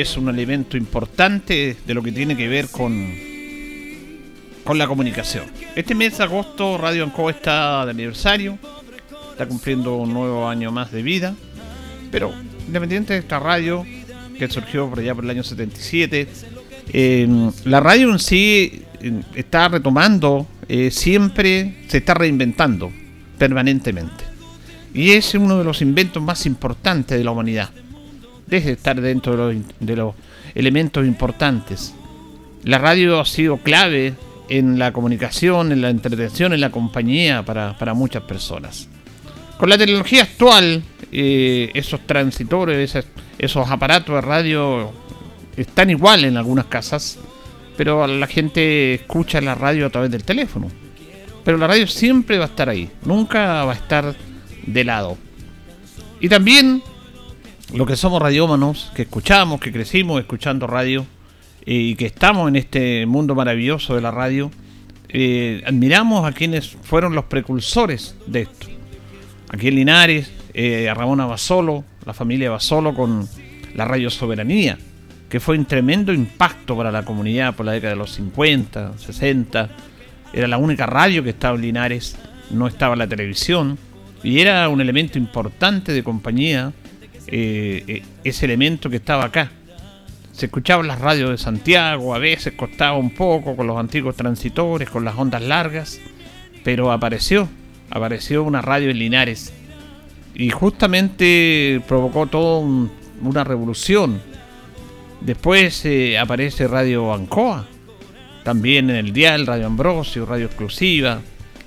Es un elemento importante de lo que tiene que ver con, con la comunicación. Este mes de agosto Radio Ancoa está de aniversario, está cumpliendo un nuevo año más de vida, pero independiente de esta radio que surgió por por el año 77, eh, la radio en sí está retomando, eh, siempre se está reinventando permanentemente. Y es uno de los inventos más importantes de la humanidad deje de estar dentro de los, elementos importantes. La radio ha sido clave en la comunicación, en la entretención, en la compañía para, para muchas personas. Con la tecnología actual, eh, esos transitores, esos aparatos de radio están igual en algunas casas, pero la gente escucha la radio a través del teléfono. Pero la radio siempre va a estar ahí, nunca va a estar de lado. Y también lo que somos radiómanos, que escuchamos, que crecimos escuchando radio y que estamos en este mundo maravilloso de la radio, eh, admiramos a quienes fueron los precursores de esto. Aquí en Linares, eh, a Ramón Basolo, la familia Basolo con la radio Soberanía, que fue un tremendo impacto para la comunidad por la década de los 50, 60. Era la única radio que estaba en Linares, no estaba la televisión, y era un elemento importante de compañía eh, ese elemento que estaba acá. Se escuchaban las radios de Santiago, a veces costaba un poco con los antiguos transitores, con las ondas largas, pero apareció, apareció una radio en Linares y justamente provocó toda una revolución. Después eh, aparece Radio Ancoa, también en el dial, Radio Ambrosio, Radio Exclusiva,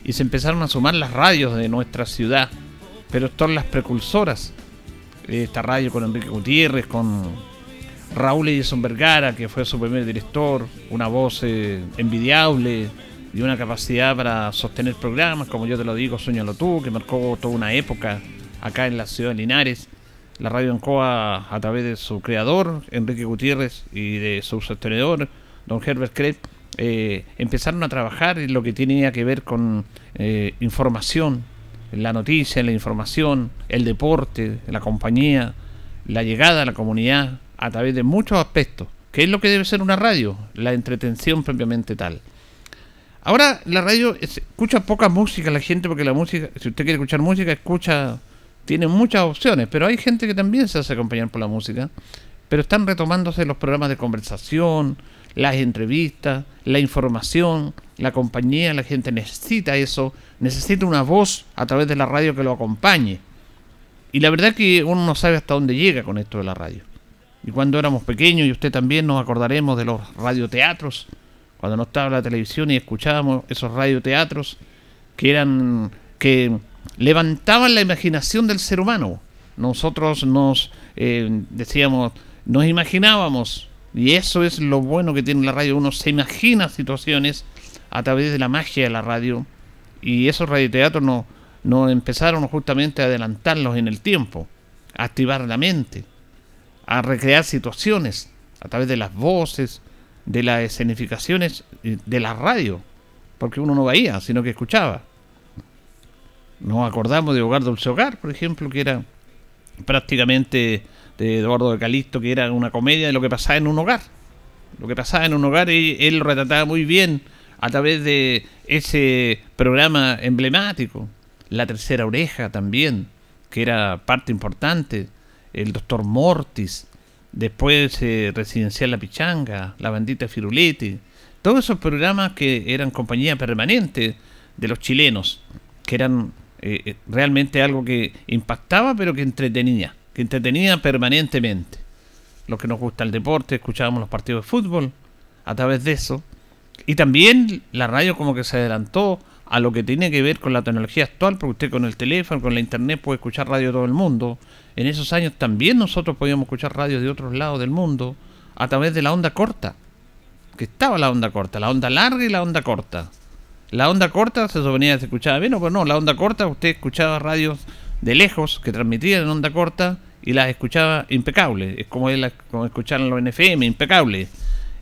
y se empezaron a sumar las radios de nuestra ciudad, pero son las precursoras esta radio con Enrique Gutiérrez, con Raúl Edison Vergara, que fue su primer director, una voz eh, envidiable y una capacidad para sostener programas, como yo te lo digo, Sueñalo tú, que marcó toda una época acá en la ciudad de Linares. La radio Ancoa, a través de su creador, Enrique Gutiérrez, y de su sostenedor, don Herbert Krepp, eh, empezaron a trabajar en lo que tenía que ver con eh, información, la noticia, la información, el deporte, la compañía, la llegada a la comunidad a través de muchos aspectos, que es lo que debe ser una radio, la entretención propiamente tal. Ahora la radio escucha poca música la gente porque la música, si usted quiere escuchar música, escucha, tiene muchas opciones, pero hay gente que también se hace acompañar por la música, pero están retomándose los programas de conversación, las entrevistas, la información, la compañía, la gente necesita eso, necesita una voz a través de la radio que lo acompañe. Y la verdad que uno no sabe hasta dónde llega con esto de la radio. Y cuando éramos pequeños, y usted también nos acordaremos de los radioteatros, cuando no estaba la televisión y escuchábamos esos radioteatros que eran que levantaban la imaginación del ser humano. Nosotros nos eh, decíamos, nos imaginábamos, y eso es lo bueno que tiene la radio, uno se imagina situaciones a través de la magia de la radio y esos radioteatros no, no empezaron justamente a adelantarlos en el tiempo. a activar la mente, a recrear situaciones a través de las voces, de las escenificaciones de la radio, porque uno no veía, sino que escuchaba. Nos acordamos de Hogar Dulce Hogar, por ejemplo, que era prácticamente de Eduardo de Calisto, que era una comedia de lo que pasaba en un hogar. Lo que pasaba en un hogar, y él lo retrataba muy bien a través de ese programa emblemático. La tercera oreja también, que era parte importante. El doctor Mortis, después eh, Residencial La Pichanga, La Bandita Firuletti. Todos esos programas que eran compañía permanente de los chilenos, que eran eh, eh, realmente algo que impactaba pero que entretenía, que entretenía permanentemente. Los que nos gusta el deporte, escuchábamos los partidos de fútbol a través de eso. Y también la radio como que se adelantó a lo que tiene que ver con la tecnología actual, porque usted con el teléfono, con la internet puede escuchar radio de todo el mundo. En esos años también nosotros podíamos escuchar radio de otros lados del mundo a través de la onda corta, que estaba la onda corta, la onda larga y la onda corta. La onda corta se suponía que se escuchaba bien, o pues no, la onda corta usted escuchaba radios de lejos que transmitían en onda corta y las escuchaba impecables, es como, como escuchar los NFM, impecable.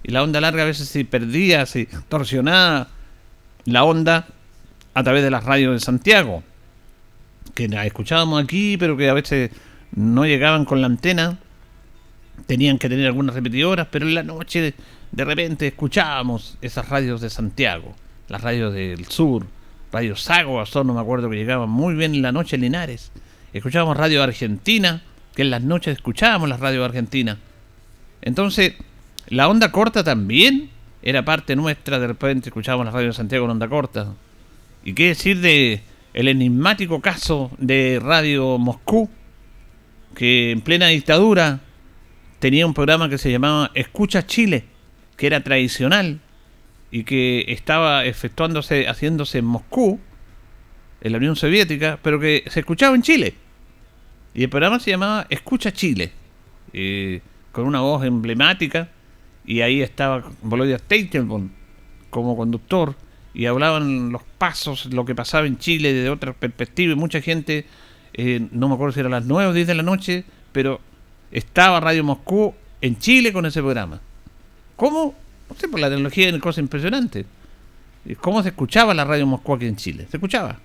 Y la onda larga a veces se perdía, se torsionaba la onda a través de las radios de Santiago, que las escuchábamos aquí, pero que a veces no llegaban con la antena, tenían que tener algunas repetidoras, pero en la noche de repente escuchábamos esas radios de Santiago las radios del sur, Radio Sago, no me acuerdo que llegaban muy bien en la noche en Linares. Escuchábamos Radio Argentina, que en las noches escuchábamos las radios argentinas. Entonces, la onda corta también era parte nuestra, de repente escuchábamos las radios de Santiago en onda corta. ¿Y qué decir de el enigmático caso de Radio Moscú, que en plena dictadura tenía un programa que se llamaba Escucha Chile, que era tradicional, y que estaba efectuándose, haciéndose en Moscú, en la Unión Soviética, pero que se escuchaba en Chile. Y el programa se llamaba Escucha Chile, eh, con una voz emblemática, y ahí estaba Volodya Teitelbaum como conductor, y hablaban los pasos, lo que pasaba en Chile desde otra perspectiva, y mucha gente, eh, no me acuerdo si era las 9 o 10 de la noche, pero estaba Radio Moscú en Chile con ese programa. ¿Cómo? No sé, por la tecnología es una cosa impresionante. ¿Cómo se escuchaba la radio Moscú aquí en Chile? Se escuchaba.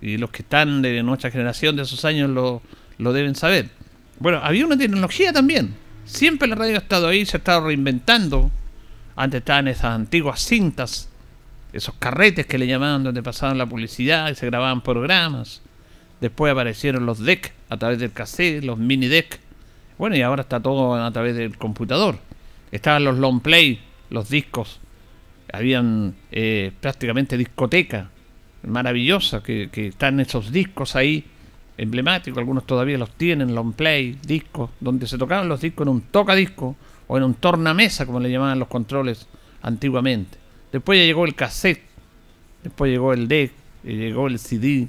Y los que están de nuestra generación de esos años lo, lo deben saber. Bueno, había una tecnología también. Siempre la radio ha estado ahí, se ha estado reinventando. Antes estaban esas antiguas cintas, esos carretes que le llamaban donde pasaban la publicidad y se grababan programas. Después aparecieron los DEC a través del cassette, los mini DEC. Bueno, y ahora está todo a través del computador. Estaban los long play, los discos. Habían eh, prácticamente discoteca maravillosa que, que están esos discos ahí emblemáticos. Algunos todavía los tienen, long play, discos, donde se tocaban los discos en un tocadisco o en un tornamesa, como le llamaban los controles antiguamente. Después ya llegó el cassette, después llegó el deck, llegó el CD.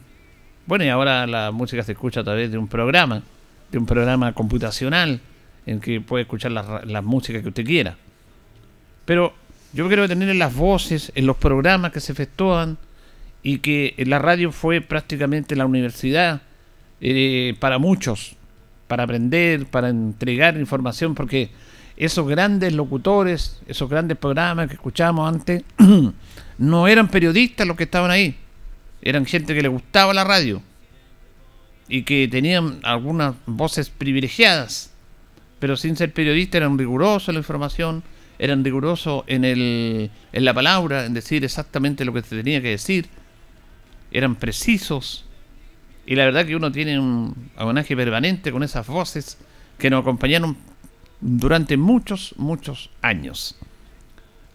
Bueno, y ahora la música se escucha a través de un programa, de un programa computacional en que puede escuchar la, música que usted quiera. Pero yo quiero tener en las voces, en los programas que se efectúan y que la radio fue prácticamente la universidad eh, para muchos, para aprender, para entregar información, porque esos grandes locutores, esos grandes programas que escuchábamos antes, no eran periodistas los que estaban ahí, eran gente que le gustaba la radio y que tenían algunas voces privilegiadas pero sin ser periodista eran rigurosos en la información, eran rigurosos en, el, en la palabra, en decir exactamente lo que se tenía que decir, eran precisos, y la verdad que uno tiene un homenaje permanente con esas voces que nos acompañaron durante muchos, muchos años.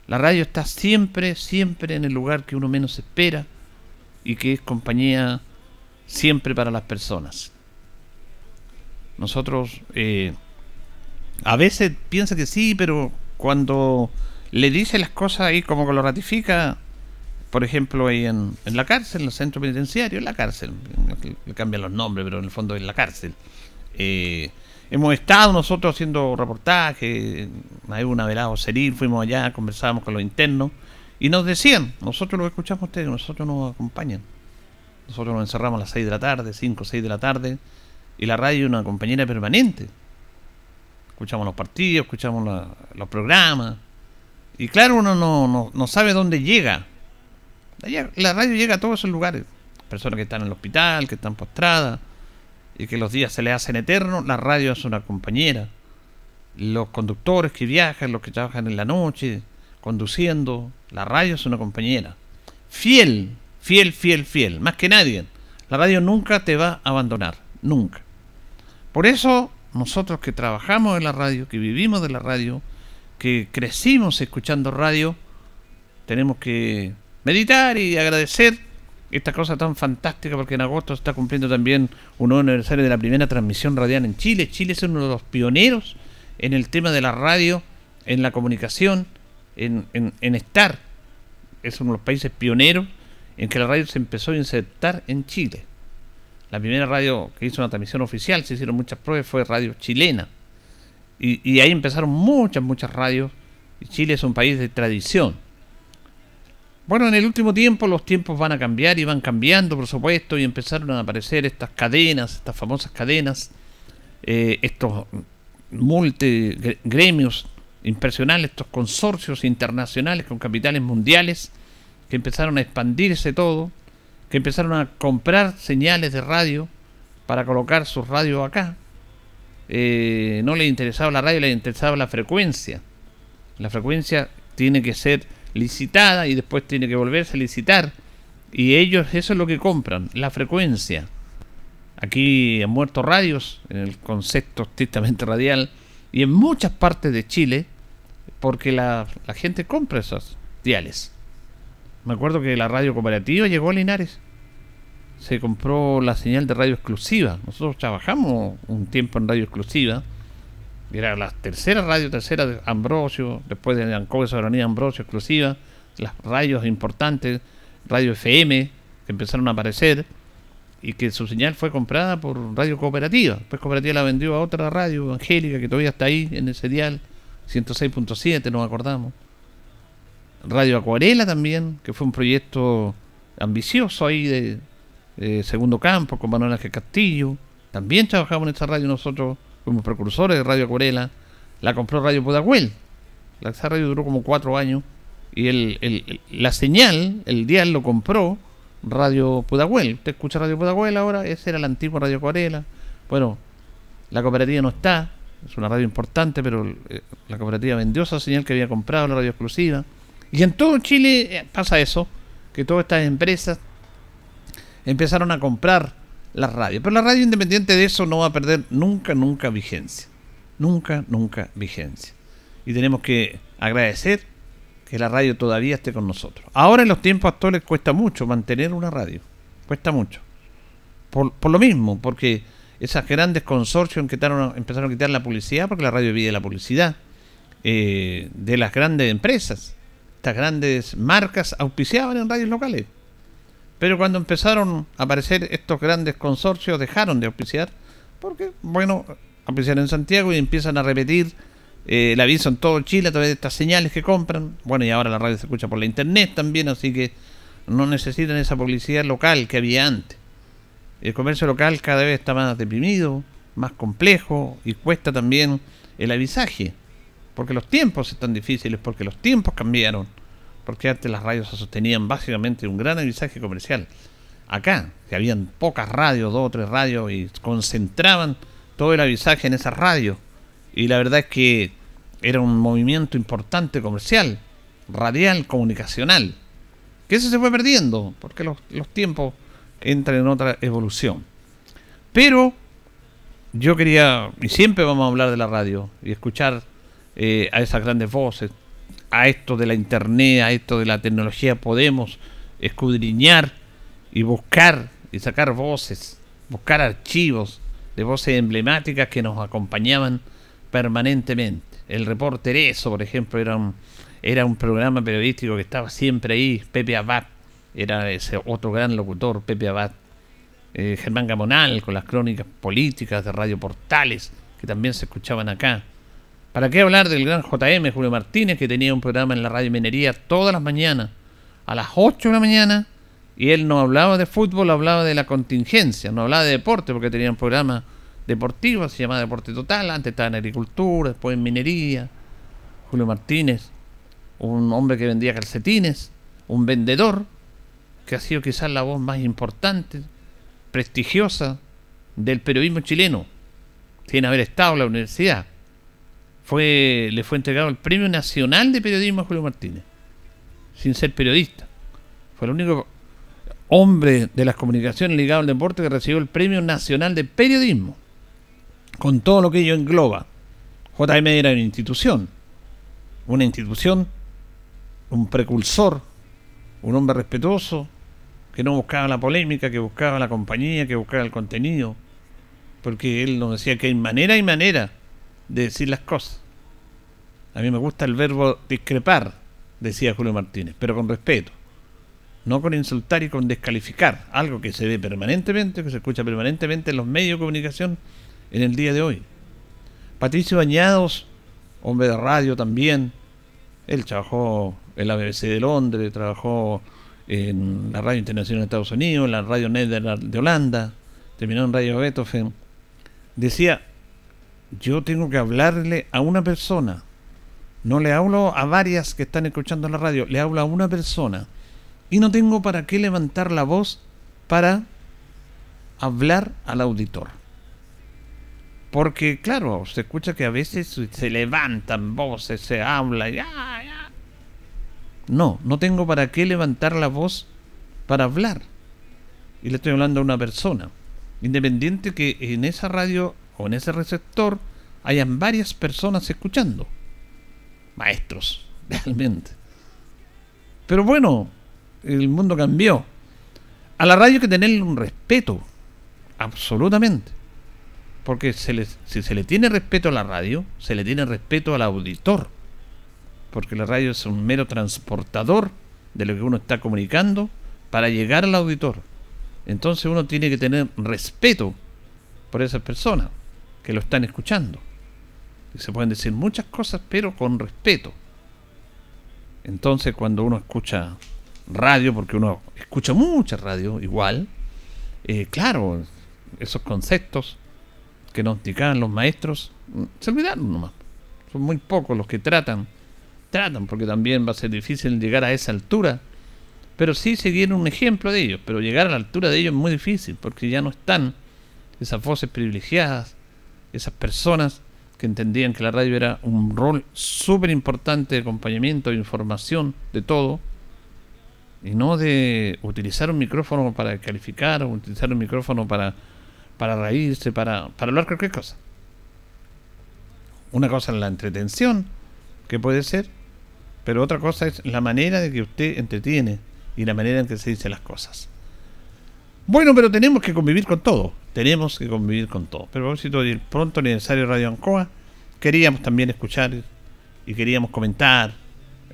La radio está siempre, siempre en el lugar que uno menos espera y que es compañía siempre para las personas. Nosotros eh, a veces piensa que sí, pero cuando le dice las cosas ahí como que lo ratifica, por ejemplo, ahí en, la cárcel, en el centro penitenciario, en la cárcel, le cambian los nombres, pero en el fondo es la cárcel. Eh, hemos estado nosotros haciendo reportajes, hay una velada Seril, fuimos allá, conversábamos con los internos, y nos decían, nosotros lo escuchamos ustedes, nosotros nos acompañan. Nosotros nos encerramos a las 6 de la tarde, 5 o 6 de la tarde, y la radio es una compañera permanente. Escuchamos los partidos, escuchamos los programas. Y claro, uno no, no, no sabe dónde llega. La, la radio llega a todos esos lugares. Personas que están en el hospital, que están postradas, y que los días se les hacen eternos. La radio es una compañera. Los conductores que viajan, los que trabajan en la noche, conduciendo. La radio es una compañera. Fiel, fiel, fiel, fiel. Más que nadie. La radio nunca te va a abandonar. Nunca. Por eso, nosotros que trabajamos en la radio, que vivimos de la radio, que crecimos escuchando radio, tenemos que meditar y agradecer esta cosa tan fantástica porque en agosto está cumpliendo también un nuevo aniversario de la primera transmisión radial en Chile. Chile es uno de los pioneros en el tema de la radio, en la comunicación, en- en estar. Es uno de los países pioneros en que la radio se empezó a insertar en Chile. La primera radio que hizo una transmisión oficial, se hicieron muchas pruebas, fue Radio Chilena. Y, ahí empezaron muchas, muchas radios. Y Chile es un país de tradición. Bueno, en el último tiempo los tiempos van a cambiar y van cambiando, por supuesto, y empezaron a aparecer estas cadenas, estas famosas cadenas, eh, estos multigremios impresionantes, estos consorcios internacionales con capitales mundiales, que empezaron a expandirse todo, que empezaron a comprar señales de radio para colocar sus radios acá. Eh, no les interesaba la radio, les interesaba la frecuencia. La frecuencia tiene que ser licitada y después tiene que volverse a licitar. Y ellos eso es lo que compran, la frecuencia. Aquí han muerto radios en el concepto estrictamente radial y en muchas partes de Chile porque la, gente compra esos diales. Me acuerdo que la radio cooperativa llegó a Linares. Se compró la señal de radio exclusiva. Nosotros trabajamos un tiempo en radio exclusiva. Era la tercera radio, tercera de Ambrosio, después de Ancoa Soberanía Ambrosio exclusiva. Las radios importantes, radio FM, que empezaron a aparecer y que su señal fue comprada por Radio Cooperativa. Después Cooperativa la vendió a otra radio, Angélica, que todavía está ahí en ese dial, 106.7, nos acordamos. Radio Acuarela también, que fue un proyecto ambicioso ahí de, de segundo campo con Manuel Ángel Castillo. También trabajamos en esta radio nosotros como precursores de Radio Acuarela. La compró Radio Pudahuel. La esa radio duró como cuatro años. Y el, el- el- la señal, el dial lo compró Radio Pudahuel. Usted escucha Radio Pudahuel ahora, esa era la antigua Radio Acuarela. Bueno, la cooperativa no está, es una radio importante, pero eh, la cooperativa vendió esa señal que había comprado, la radio exclusiva. Y en todo Chile eh, pasa eso, que todas estas empresas empezaron a comprar la radio. Pero la radio independiente de eso no va a perder nunca, nunca vigencia. Nunca, nunca vigencia. Y tenemos que agradecer que la radio todavía esté con nosotros. Ahora en los tiempos actuales cuesta mucho mantener una radio. Cuesta mucho. Por, por lo mismo, porque esas grandes consorcios empezaron a, quitar la publicidad, porque la radio vive la publicidad, eh, de las grandes empresas. Estas grandes marcas auspiciaban en radios locales. Pero cuando empezaron a aparecer estos grandes consorcios, dejaron de auspiciar, porque, bueno, auspician en Santiago y empiezan a repetir eh, el aviso en todo Chile a través de estas señales que compran. Bueno, y ahora la radio se escucha por la internet también, así que no necesitan esa publicidad local que había antes. El comercio local cada vez está más deprimido, más complejo y cuesta también el avisaje. Porque los tiempos están difíciles, porque los tiempos cambiaron. Porque antes las radios se sostenían básicamente un gran avisaje comercial. Acá, que habían pocas radios, dos o tres radios, y concentraban todo el avisaje en esas radios. Y la verdad es que era un movimiento importante comercial, radial, comunicacional. Que eso se fue perdiendo, porque los, tiempos entran en otra evolución. Pero yo quería, y siempre vamos a hablar de la radio, y escuchar eh, a esas grandes voces, a esto de la internet, a esto de la tecnología, podemos escudriñar y buscar y sacar voces, buscar archivos de voces emblemáticas que nos acompañaban permanentemente. El reporter eso, por ejemplo, era un, era un programa periodístico que estaba siempre ahí, Pepe Abad, era ese otro gran locutor, Pepe Abad, eh, Germán Gamonal, con las crónicas políticas de Radio Portales, que también se escuchaban acá. ¿Para qué hablar del gran JM, Julio Martínez, que tenía un programa en la radio Minería todas las mañanas, a las 8 de la mañana, y él no hablaba de fútbol, hablaba de la contingencia, no hablaba de deporte, porque tenía un programa deportiva, se llamaba Deporte Total, antes estaba en agricultura, después en minería. Julio Martínez, un hombre que vendía calcetines, un vendedor, que ha sido quizás la voz más importante, prestigiosa del periodismo chileno, sin haber estado en la universidad. Fue, le fue entregado el Premio Nacional de Periodismo a Julio Martínez, sin ser periodista. Fue el único hombre de las comunicaciones ligado al deporte que recibió el Premio Nacional de Periodismo, con todo lo que ello engloba. JM era una institución, una institución, un precursor, un hombre respetuoso, que no buscaba la polémica, que buscaba la compañía, que buscaba el contenido, porque él nos decía que hay manera y manera de decir las cosas. A mí me gusta el verbo discrepar, decía Julio Martínez, pero con respeto. No con insultar y con descalificar, algo que se ve permanentemente, que se escucha permanentemente en los medios de comunicación en el día de hoy. Patricio Bañados, hombre de radio también, él trabajó en la BBC de Londres, trabajó en la Radio Internacional de Estados Unidos, en la Radio Net de Holanda, terminó en Radio Beethoven. Decía, yo tengo que hablarle a una persona, no le hablo a varias que están escuchando la radio, le hablo a una persona. Y no tengo para qué levantar la voz para hablar al auditor. Porque, claro, se escucha que a veces se levantan voces, se habla y... No, no tengo para qué levantar la voz para hablar. Y le estoy hablando a una persona. Independiente que en esa radio o en ese receptor hayan varias personas escuchando. Maestros, realmente. Pero bueno, el mundo cambió. A la radio hay que tenerle un respeto. Absolutamente. Porque se si se le tiene respeto a la radio, se le tiene respeto al auditor porque la radio es un mero transportador de lo que uno está comunicando para llegar al auditor. Entonces uno tiene que tener respeto por esas personas que lo están escuchando. Y se pueden decir muchas cosas, pero con respeto. Entonces cuando uno escucha radio, porque uno escucha mucha radio igual, eh, claro, esos conceptos que nos indicaban los maestros, se olvidaron nomás. Son muy pocos los que tratan tratan, porque también va a ser difícil llegar a esa altura. Pero sí seguir un ejemplo de ellos, pero llegar a la altura de ellos es muy difícil, porque ya no están esas voces privilegiadas, esas personas que entendían que la radio era un rol súper importante de acompañamiento, de información, de todo, y no de utilizar un micrófono para calificar, o utilizar un micrófono para, para reírse, para, para hablar cualquier cosa. Una cosa es la entretención, que puede ser, pero otra cosa es la manera de que usted entretiene y la manera en que se dice las cosas. Bueno, pero tenemos que convivir con todo. Tenemos que convivir con todo. Pero a propósito del pronto aniversario de Radio Ancoa, queríamos también escuchar y queríamos comentar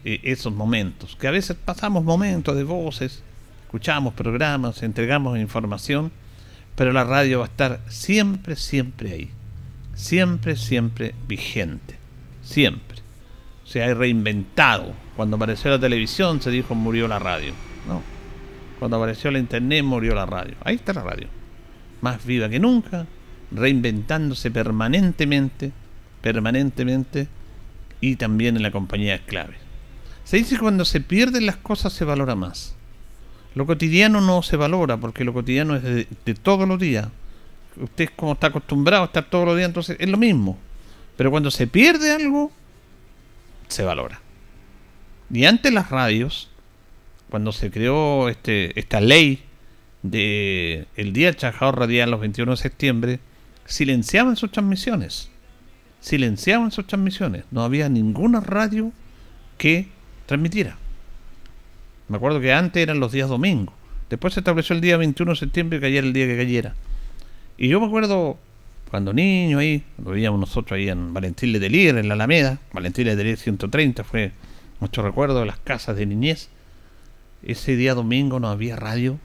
eh, esos momentos. Que a veces pasamos momentos de voces, escuchamos programas, entregamos información, pero la radio va a estar siempre, siempre ahí. Siempre, siempre vigente. Siempre se ha reinventado. Cuando apareció la televisión se dijo murió la radio. No. Cuando apareció la internet murió la radio. Ahí está la radio. Más viva que nunca, reinventándose permanentemente, permanentemente y también en la compañía de clave. Se dice que cuando se pierden las cosas se valora más. Lo cotidiano no se valora porque lo cotidiano es de, de todos los días. Usted como está acostumbrado a estar todos los días, entonces es lo mismo. Pero cuando se pierde algo, se valora. Y antes las radios, cuando se creó este, esta ley de el día del trabajador radial los 21 de septiembre, silenciaban sus transmisiones. Silenciaban sus transmisiones. No había ninguna radio que transmitiera. Me acuerdo que antes eran los días domingos. Después se estableció el día 21 de septiembre que cayera el día que cayera. Y yo me acuerdo cuando niño ahí, lo veíamos nosotros ahí en Valentín Letelier, en la Alameda, Valentín Letelier 130, fue nuestro recuerdo de las casas de niñez. Ese día domingo no había radio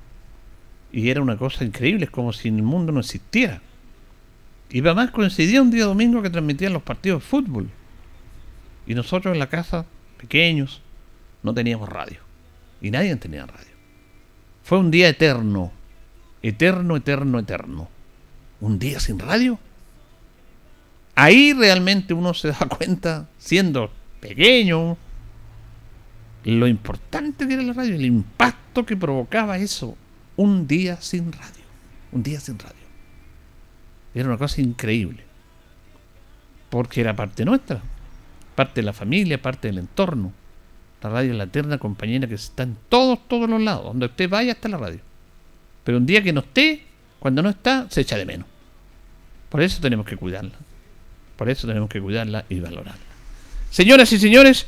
y era una cosa increíble, como si el mundo no existiera. Y además coincidía un día domingo que transmitían los partidos de fútbol. Y nosotros en la casa, pequeños, no teníamos radio. Y nadie tenía radio. Fue un día eterno. Eterno, eterno, eterno un día sin radio, Ahí realmente uno se da cuenta, siendo pequeño, lo importante que era la radio, el impacto que provocaba eso. Un día sin radio. Un día sin radio. Era una cosa increíble. Porque era parte nuestra, parte de la familia, parte del entorno. La radio es la eterna compañera que está en todos, todos los lados. Donde usted vaya está la radio. Pero un día que no esté, cuando no está, se echa de menos. Por eso tenemos que cuidarla. Por eso tenemos que cuidarla y valorarla. Señoras y señores,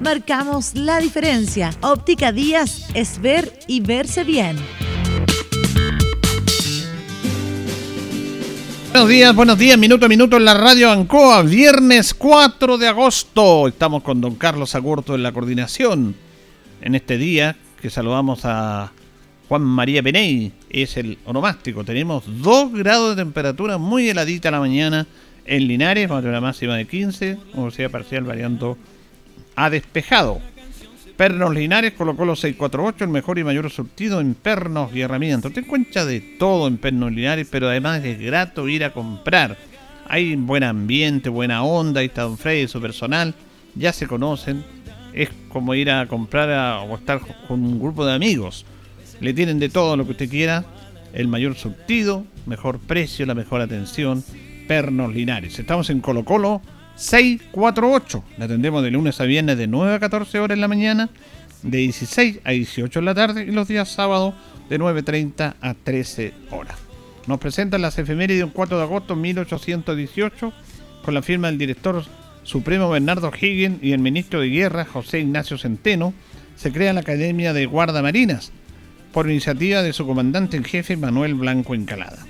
Marcamos la diferencia. Óptica Díaz es ver y verse bien. Buenos días, buenos días, minuto a minuto en la radio Ancoa, viernes 4 de agosto. Estamos con don Carlos Agurto en la coordinación. En este día que saludamos a Juan María Peney, es el onomástico. Tenemos 2 grados de temperatura muy heladita la mañana en Linares, vamos a una máxima de 15, sea parcial variando a despejado. Pernos Linares colocó los 648, el mejor y mayor surtido en pernos y herramientas. Te encuentras de todo en Pernos Linares, pero además es grato ir a comprar. Hay buen ambiente, buena onda, ahí está Don Freddy y su personal, ya se conocen. Es como ir a comprar o estar con un grupo de amigos. Le tienen de todo lo que usted quiera, el mayor surtido, mejor precio, la mejor atención. Pernos Linares. Estamos en Colo Colo 648. La atendemos de lunes a viernes de 9 a 14 horas en la mañana, de 16 a 18 en la tarde y los días sábados de 9.30 a 13 horas. Nos presentan las efemérides un 4 de agosto de 1818 con la firma del director supremo Bernardo Higgins y el ministro de Guerra José Ignacio Centeno. Se crea la Academia de Guardamarinas por iniciativa de su comandante en jefe Manuel Blanco Encalada.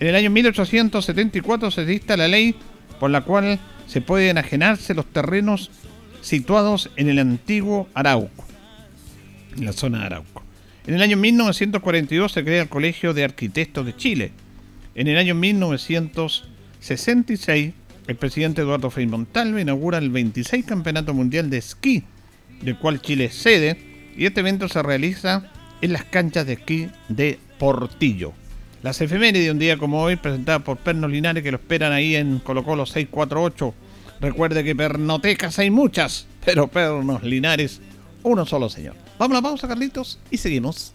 En el año 1874 se dicta la ley por la cual se pueden enajenarse los terrenos situados en el antiguo Arauco, en la zona de Arauco. En el año 1942 se crea el Colegio de Arquitectos de Chile. En el año 1966 el presidente Eduardo Frei Montalva inaugura el 26 Campeonato Mundial de Esquí, del cual Chile es sede, y este evento se realiza en las canchas de esquí de Portillo. Las efemérides de un día como hoy, presentadas por Pernos Linares, que lo esperan ahí en Colo Colo 648. Recuerde que pernotecas hay muchas, pero Pernos Linares, uno solo señor. Vamos a la pausa, Carlitos, y seguimos.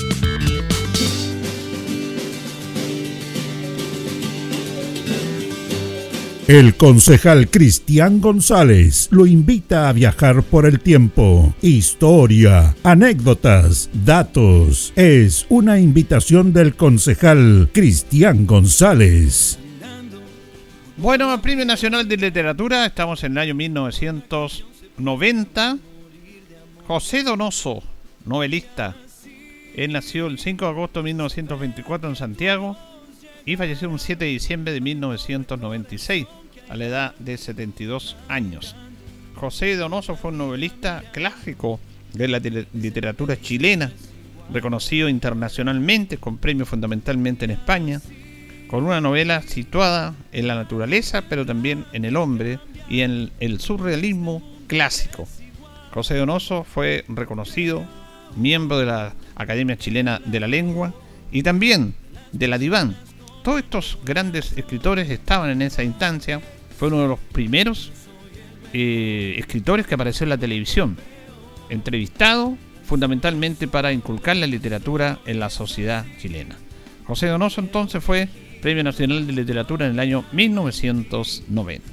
El concejal Cristian González lo invita a viajar por el tiempo. Historia, anécdotas, datos. Es una invitación del concejal Cristian González. Bueno, Premio Nacional de Literatura, estamos en el año 1990. José Donoso, novelista. Él nació el 5 de agosto de 1924 en Santiago y falleció el 7 de diciembre de 1996 a la edad de 72 años. José Donoso fue un novelista clásico de la literatura chilena, reconocido internacionalmente con premios fundamentalmente en España, con una novela situada en la naturaleza, pero también en el hombre y en el surrealismo clásico. José Donoso fue reconocido miembro de la Academia Chilena de la Lengua y también de la Diván. Todos estos grandes escritores estaban en esa instancia fue uno de los primeros eh, escritores que apareció en la televisión, entrevistado fundamentalmente para inculcar la literatura en la sociedad chilena. José Donoso entonces fue Premio Nacional de Literatura en el año 1990.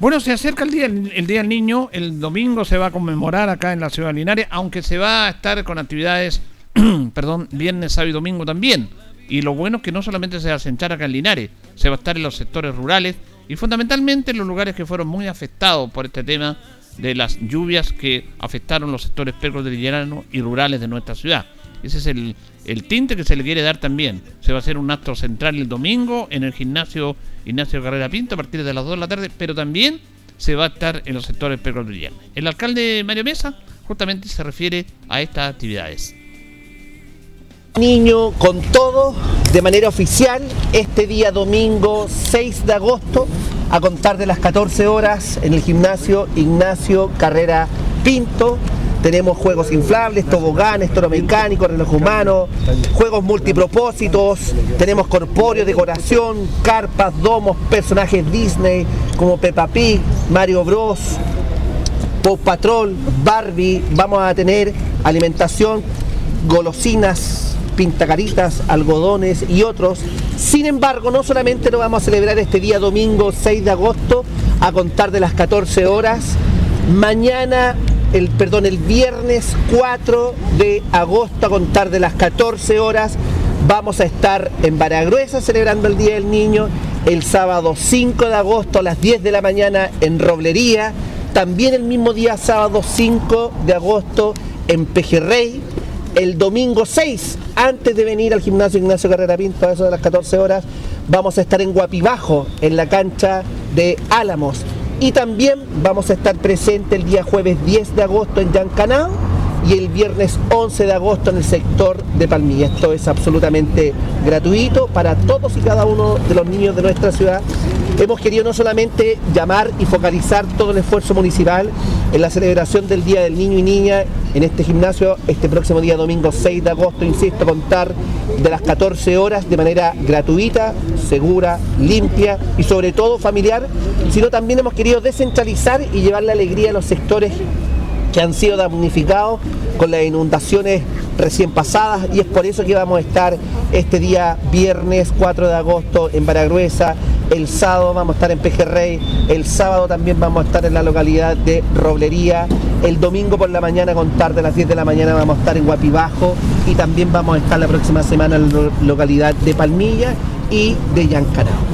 Bueno, se acerca el día, el día del niño, el domingo se va a conmemorar acá en la ciudad de Linares, aunque se va a estar con actividades, perdón, viernes, sábado y domingo también. Y lo bueno es que no solamente se va a sentar acá en Linares, se va a estar en los sectores rurales y fundamentalmente en los lugares que fueron muy afectados por este tema de las lluvias que afectaron los sectores precordilleranos y rurales de nuestra ciudad. Ese es el, tinte que se le quiere dar también. Se va a hacer un acto central el domingo en el gimnasio Ignacio Carrera Pinto a partir de las 2 de la tarde, pero también se va a estar en los sectores precordilleranos. El alcalde Mario Mesa justamente se refiere a estas actividades niño con todo de manera oficial este día domingo 6 de agosto a contar de las 14 horas en el gimnasio Ignacio Carrera Pinto. Tenemos juegos inflables, toboganes, toro mecánico, reloj humano, juegos multipropósitos, tenemos corpóreo, decoración, carpas, domos, personajes Disney como Peppa Pig, Mario Bros, Pop Patrol, Barbie, vamos a tener alimentación, golosinas, pintacaritas, algodones y otros. Sin embargo, no solamente lo vamos a celebrar este día domingo 6 de agosto a contar de las 14 horas, mañana, el, perdón, el viernes 4 de agosto a contar de las 14 horas, vamos a estar en Baragruesa celebrando el Día del Niño, el sábado 5 de agosto a las 10 de la mañana en Roblería, también el mismo día sábado 5 de agosto en Pejerrey, el domingo 6, antes de venir al gimnasio Ignacio Carrera Pinto, a eso de las 14 horas, vamos a estar en Guapibajo, en la cancha de Álamos. Y también vamos a estar presente el día jueves 10 de agosto en Yancanao y el viernes 11 de agosto en el sector de Palmilla. Esto es absolutamente gratuito para todos y cada uno de los niños de nuestra ciudad. Hemos querido no solamente llamar y focalizar todo el esfuerzo municipal en la celebración del Día del Niño y Niña en este gimnasio este próximo día domingo 6 de agosto, insisto, contar de las 14 horas de manera gratuita, segura, limpia y sobre todo familiar, sino también hemos querido descentralizar y llevar la alegría a los sectores que han sido damnificados con las inundaciones recién pasadas y es por eso que vamos a estar este día viernes 4 de agosto en Baragruesa, el sábado vamos a estar en Pejerrey, el sábado también vamos a estar en la localidad de Roblería, el domingo por la mañana con tarde a las 10 de la mañana vamos a estar en Guapibajo y también vamos a estar la próxima semana en la localidad de Palmilla y de Yancanao.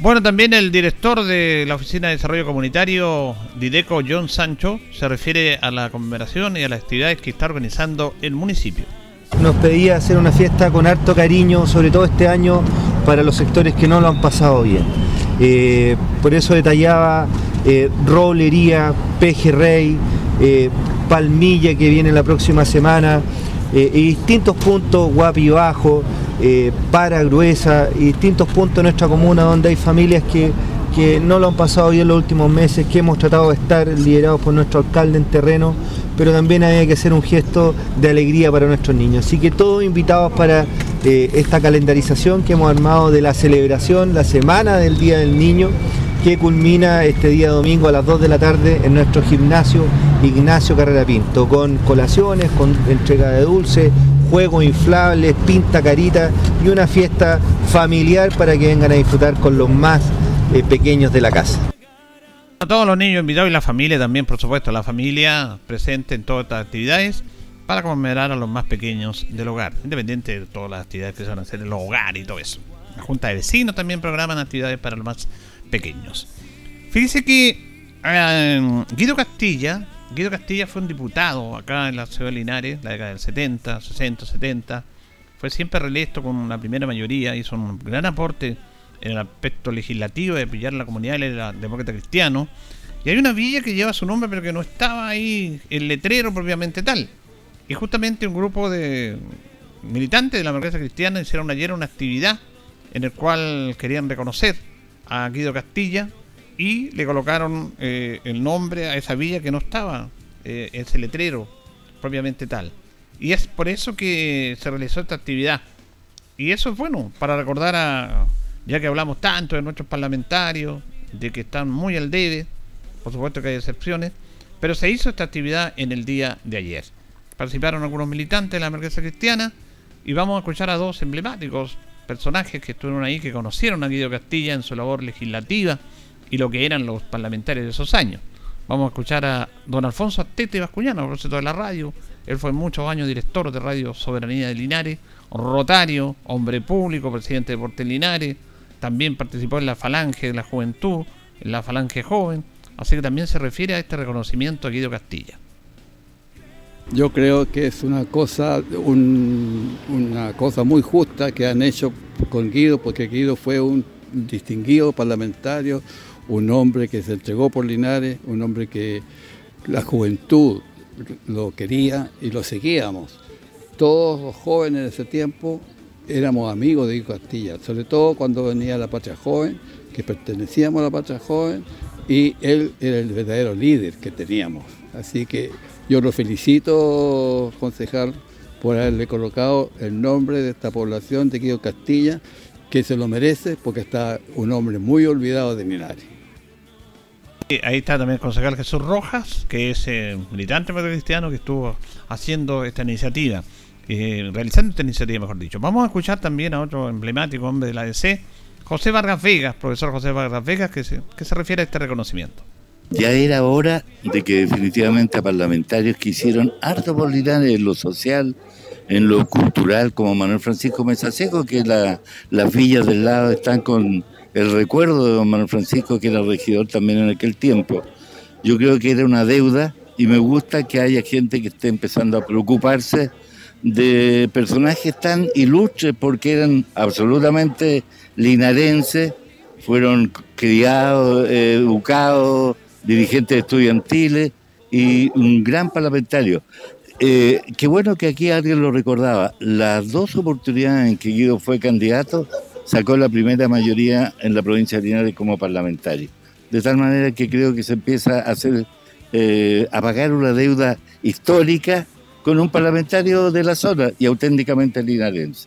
Bueno, también el director de la Oficina de Desarrollo Comunitario, Dideco John Sancho, se refiere a la conmemoración y a las actividades que está organizando el municipio. Nos pedía hacer una fiesta con harto cariño, sobre todo este año, para los sectores que no lo han pasado bien. Eh, por eso detallaba eh, Roblería, Pejerrey, eh, Palmilla que viene la próxima semana, eh, y distintos puntos, Guapi Bajo, eh, Para Gruesa, y distintos puntos de nuestra comuna donde hay familias que, que no lo han pasado bien los últimos meses, que hemos tratado de estar liderados por nuestro alcalde en terreno, pero también había que hacer un gesto de alegría para nuestros niños. Así que todos invitados para eh, esta calendarización que hemos armado de la celebración, la semana del Día del Niño, que culmina este día domingo a las 2 de la tarde en nuestro gimnasio Ignacio Carrera Pinto, con colaciones, con entrega de dulces, juegos inflables, pinta carita y una fiesta familiar para que vengan a disfrutar con los más eh, pequeños de la casa. A todos los niños invitados y la familia también, por supuesto, la familia presente en todas estas actividades para conmemorar a los más pequeños del hogar, independiente de todas las actividades que se van a hacer en el hogar y todo eso. La Junta de Vecinos también programan actividades para los más pequeños. Fíjese que eh, Guido Castilla, Guido Castilla fue un diputado acá en la ciudad de Linares, la década del 70, 60, 70. Fue siempre reelecto con la primera mayoría, hizo un gran aporte en el aspecto legislativo de pillar la comunidad, él era demócrata cristiano. Y hay una villa que lleva su nombre, pero que no estaba ahí el letrero propiamente tal. Y justamente un grupo de militantes de la democracia cristiana hicieron ayer una actividad en el cual querían reconocer a Guido Castilla y le colocaron eh, el nombre a esa villa que no estaba, eh, ese letrero propiamente tal. Y es por eso que se realizó esta actividad. Y eso es bueno, para recordar a, ya que hablamos tanto de nuestros parlamentarios, de que están muy al debe, por supuesto que hay excepciones, pero se hizo esta actividad en el día de ayer. Participaron algunos militantes de la emergencia cristiana y vamos a escuchar a dos emblemáticos personajes que estuvieron ahí, que conocieron a Guido Castilla en su labor legislativa y lo que eran los parlamentarios de esos años. Vamos a escuchar a don Alfonso Atete Bascuñano, profesor de la radio. Él fue muchos años director de Radio Soberanía de Linares, rotario, hombre público, presidente de Porte Linares. También participó en la Falange de la Juventud, en la Falange Joven. Así que también se refiere a este reconocimiento a Guido Castilla. Yo creo que es una cosa, un, una cosa muy justa que han hecho con Guido, porque Guido fue un distinguido parlamentario, un hombre que se entregó por Linares, un hombre que la juventud lo quería y lo seguíamos. Todos los jóvenes de ese tiempo éramos amigos de Guido Castilla, sobre todo cuando venía la Patria Joven, que pertenecíamos a la Patria Joven, y él era el verdadero líder que teníamos. Así que yo lo felicito, concejal, por haberle colocado el nombre de esta población de Guido Castilla, que se lo merece porque está un hombre muy olvidado de Linares. Ahí está también el concejal Jesús Rojas, que es eh, militante cristiano que estuvo haciendo esta iniciativa, eh, realizando esta iniciativa, mejor dicho. Vamos a escuchar también a otro emblemático hombre de la ADC, José Vargas Vegas, profesor José Vargas Vegas, que se, que se refiere a este reconocimiento. Ya era hora de que definitivamente a parlamentarios que hicieron harto por Linares en lo social, en lo cultural, como Manuel Francisco Mesa Seco, que la, las villas del lado están con el recuerdo de don Manuel Francisco, que era regidor también en aquel tiempo. Yo creo que era una deuda y me gusta que haya gente que esté empezando a preocuparse de personajes tan ilustres porque eran absolutamente linarenses, fueron criados, eh, educados, dirigentes estudiantiles y un gran parlamentario. Eh, qué bueno que aquí alguien lo recordaba. Las dos oportunidades en que Guido fue candidato, sacó la primera mayoría en la provincia de Linares como parlamentario. De tal manera que creo que se empieza a hacer, eh, a pagar una deuda histórica con un parlamentario de la zona y auténticamente linarense.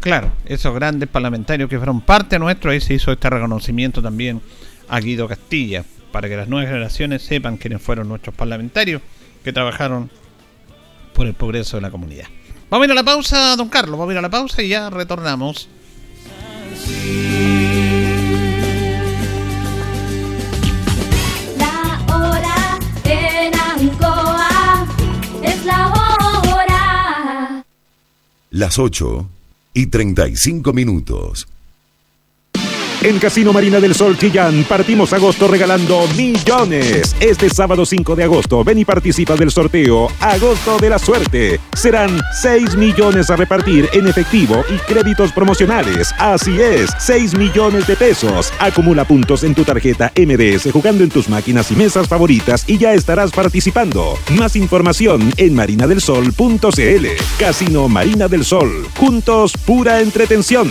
Claro, esos grandes parlamentarios que fueron parte nuestro, ahí se hizo este reconocimiento también a Guido Castilla, para que las nuevas generaciones sepan quiénes fueron nuestros parlamentarios que trabajaron por el progreso de la comunidad. Vamos a ir a la pausa, don Carlos, vamos a ir a la pausa y ya retornamos. La hora en Ancoa es la hora. Las 8 y 35 minutos. En Casino Marina del Sol Chillán partimos agosto regalando millones. Este sábado 5 de agosto ven y participa del sorteo Agosto de la Suerte. Serán 6 millones a repartir en efectivo y créditos promocionales. Así es, 6 millones de pesos. Acumula puntos en tu tarjeta MDS jugando en tus máquinas y mesas favoritas y ya estarás participando. Más información en marinadelsol.cl. Casino Marina del Sol. Juntos, pura entretención.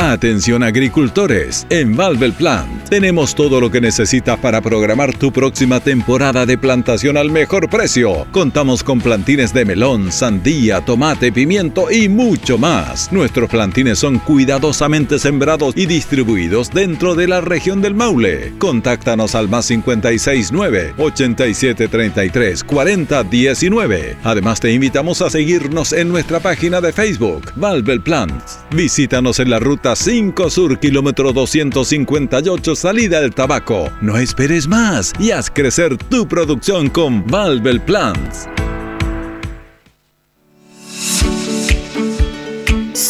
Atención agricultores, en Valvel Plant tenemos todo lo que necesitas para programar tu próxima temporada de plantación al mejor precio. Contamos con plantines de melón, sandía, tomate, pimiento y mucho más. Nuestros plantines son cuidadosamente sembrados y distribuidos dentro de la región del Maule. Contáctanos al más 569 8733 4019. Además te invitamos a seguirnos en nuestra página de Facebook, Valvel Plant. Visítanos en la ruta 5 Sur, kilómetro 258, salida del tabaco. No esperes más y haz crecer tu producción con Valvel Plants.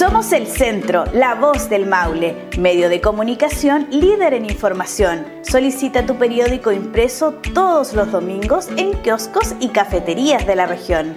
Somos el centro, la voz del Maule, medio de comunicación líder en información. Solicita tu periódico impreso todos los domingos en kioscos y cafeterías de la región.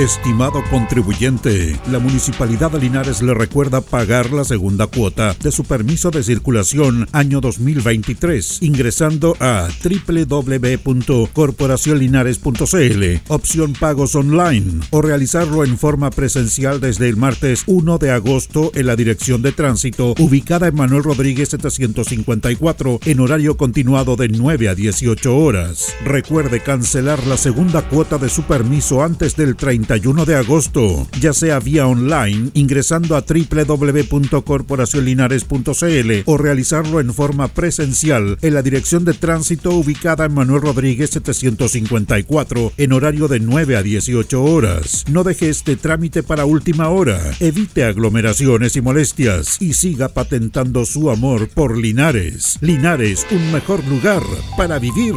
Estimado contribuyente, la Municipalidad de Linares le recuerda pagar la segunda cuota de su permiso de circulación año 2023 ingresando a www.corporacionlinares.cl, opción pagos online o realizarlo en forma presencial desde el martes 1 de agosto en la Dirección de Tránsito ubicada en Manuel Rodríguez 754 en horario continuado de 9 a 18 horas. Recuerde cancelar la segunda cuota de su permiso antes del 30 31 de agosto, ya sea vía online ingresando a www.corporacionlinares.cl o realizarlo en forma presencial en la dirección de tránsito ubicada en Manuel Rodríguez 754 en horario de 9 a 18 horas. No deje este trámite para última hora, evite aglomeraciones y molestias y siga patentando su amor por Linares. Linares, un mejor lugar para vivir.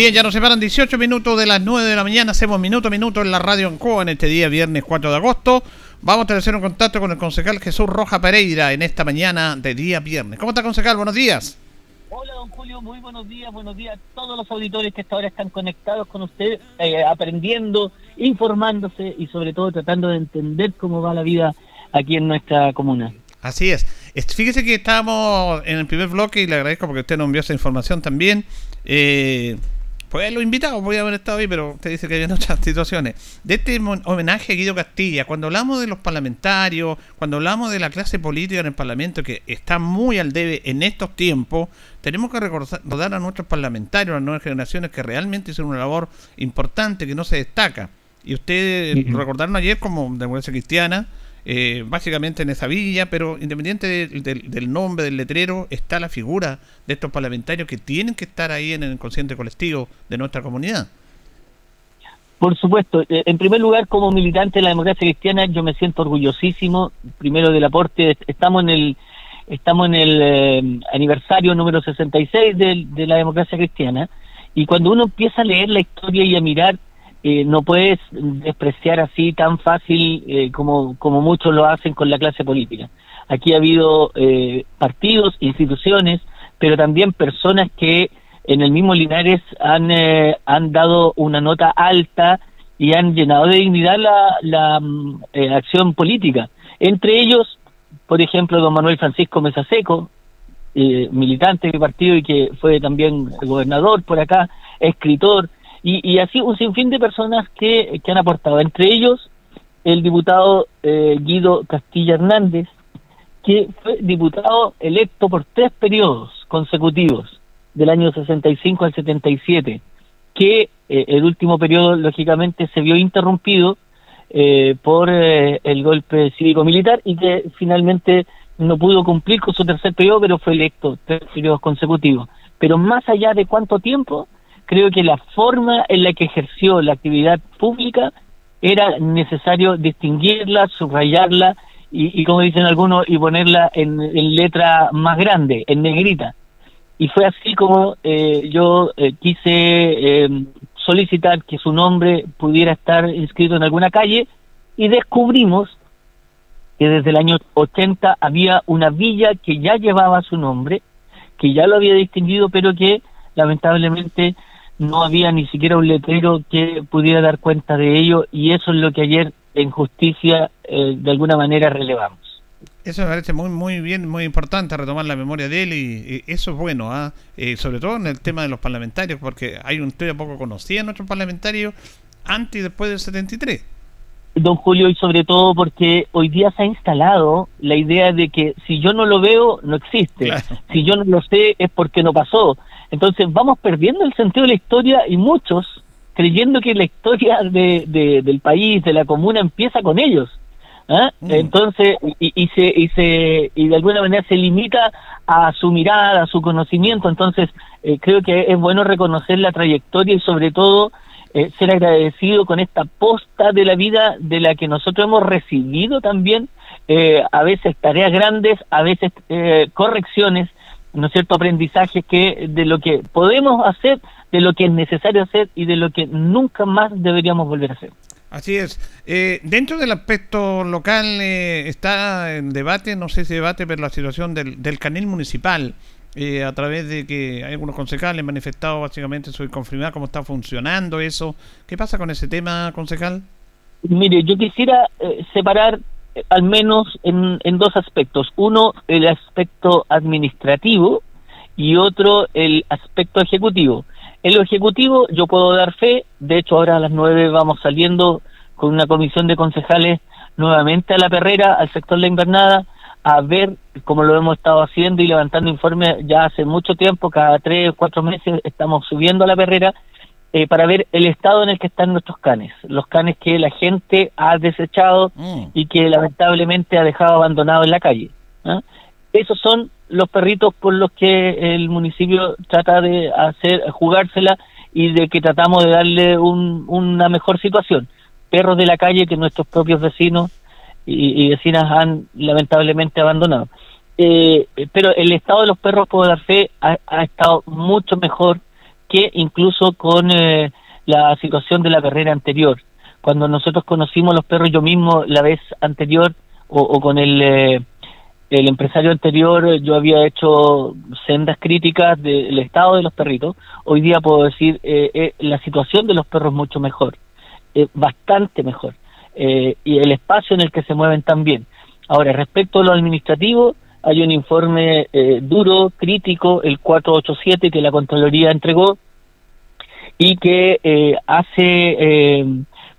Bien, ya nos separan 18 minutos de las 9 de la mañana. Hacemos minuto a minuto en la radio en Coa en este día, viernes 4 de agosto. Vamos a hacer un contacto con el concejal Jesús Roja Pereira en esta mañana de día viernes. ¿Cómo está, concejal? Buenos días. Hola, don Julio. Muy buenos días. Buenos días a todos los auditores que hasta ahora están conectados con usted, eh, aprendiendo, informándose y sobre todo tratando de entender cómo va la vida aquí en nuestra comuna. Así es. Fíjese que estábamos en el primer bloque y le agradezco porque usted nos envió esa información también. Eh, pues los invitados podía haber estado ahí, pero usted dice que hay otras situaciones. De este homenaje a Guido Castilla, cuando hablamos de los parlamentarios, cuando hablamos de la clase política en el Parlamento, que está muy al debe en estos tiempos, tenemos que recordar a nuestros parlamentarios, a las nuevas generaciones, que realmente hicieron una labor importante, que no se destaca. Y ustedes recordaron ayer como democracia cristiana, eh, básicamente en esa villa, pero independiente del nombre del letrero, está la figura de estos parlamentarios que tienen que estar ahí en el inconsciente colectivo de nuestra comunidad. Por supuesto, eh, en primer lugar, como militante de la democracia cristiana, yo me siento orgullosísimo, primero del aporte, estamos en el estamos en el eh, aniversario número 66 de, de la democracia cristiana, y cuando uno empieza a leer la historia y a mirar eh, no puedes despreciar así tan fácil eh, como, como muchos lo hacen con la clase política. Aquí ha habido eh, partidos, instituciones, pero también personas que en el mismo Linares han, han dado una nota alta y han llenado de dignidad la, la mm, acción política. Entre ellos, por ejemplo, don Manuel Francisco Mesaseco, militante del partido y que fue también gobernador por acá, escritor, y, así un sinfín de personas que, han aportado, entre ellos el diputado eh, Guido Castilla Hernández, que fue diputado electo por tres periodos consecutivos, del año 65 al 77, que eh, el último periodo, lógicamente, se vio interrumpido eh, por el golpe cívico-militar y que finalmente no pudo cumplir con su tercer periodo, pero fue electo tres periodos consecutivos. Pero más allá de cuánto tiempo, creo que la forma en la que ejerció la actividad pública era necesario distinguirla, subrayarla y, y como dicen algunos, y ponerla en, letra más grande, en negrita. Y fue así como eh, yo eh, quise eh, solicitar que su nombre pudiera estar inscrito en alguna calle y descubrimos que desde el año 80 había una villa que ya llevaba su nombre, que ya lo había distinguido, pero que lamentablemente no había ni siquiera un letrero que pudiera dar cuenta de ello y eso es lo que ayer en justicia eh, de alguna manera relevamos. Eso me parece muy muy bien, muy importante retomar la memoria de él y, y eso es bueno, ¿ah? Eh, sobre todo en el tema de los parlamentarios, porque hay una historia poco conocida en nuestros parlamentarios antes y después del 73. Don Julio, y sobre todo porque hoy día se ha instalado la idea de que si yo no lo veo, no existe. Si yo no lo sé, es porque no pasó. Entonces vamos perdiendo el sentido de la historia y muchos creyendo que la historia de, de- del país, de la comuna, empieza con ellos. ¿ah? Entonces, y, y se, y, se, y de alguna manera se limita a su mirada, a su conocimiento. Entonces, eh, creo que es bueno reconocer la trayectoria y sobre todo eh, ser agradecido con esta posta de la vida de la que nosotros hemos recibido también, eh, a veces tareas grandes, a veces eh, correcciones, ¿no es cierto?, aprendizajes que de lo que podemos hacer, de lo que es necesario hacer y de lo que nunca más deberíamos volver a hacer. Así es. Eh, dentro del aspecto local eh, está en debate, no sé si debate, pero la situación del, del canil municipal, eh, a través de que hay algunos concejales han manifestado básicamente su inconformidad, cómo está funcionando eso. ¿Qué pasa con ese tema, concejal? Mire, yo quisiera eh, separar eh, al menos en, en dos aspectos. Uno, el aspecto administrativo y otro, el aspecto ejecutivo. En lo ejecutivo yo puedo dar fe, de hecho ahora a las nueve vamos saliendo con una comisión de concejales nuevamente a la perrera, al sector La Invernada, a ver cómo lo hemos estado haciendo y levantando informes ya hace mucho tiempo, cada tres o cuatro meses estamos subiendo a la perrera eh, para ver el estado en el que están nuestros canes, los canes que la gente ha desechado y que lamentablemente ha dejado abandonados en la calle. ¿ah? Esos son los perritos por los que el municipio trata de hacer jugársela y de que tratamos de darle un- una mejor situación. Perros de la calle que nuestros propios vecinos y, y vecinas han lamentablemente abandonado. Eh, pero el estado de los perros, puedo dar fe, ha, ha estado mucho mejor que incluso con eh, la situación de la carrera anterior. Cuando nosotros conocimos los perros, yo mismo la vez anterior o, con el, eh, el empresario anterior, yo había hecho sendas críticas del estado de los perritos. Hoy día puedo decir, eh, eh, la situación de los perros mucho mejor, eh, bastante mejor, y el espacio en el que se mueven también. Ahora, respecto a lo administrativo, hay un informe eh, duro, crítico, el 487 que la Contraloría entregó y que eh, hace eh,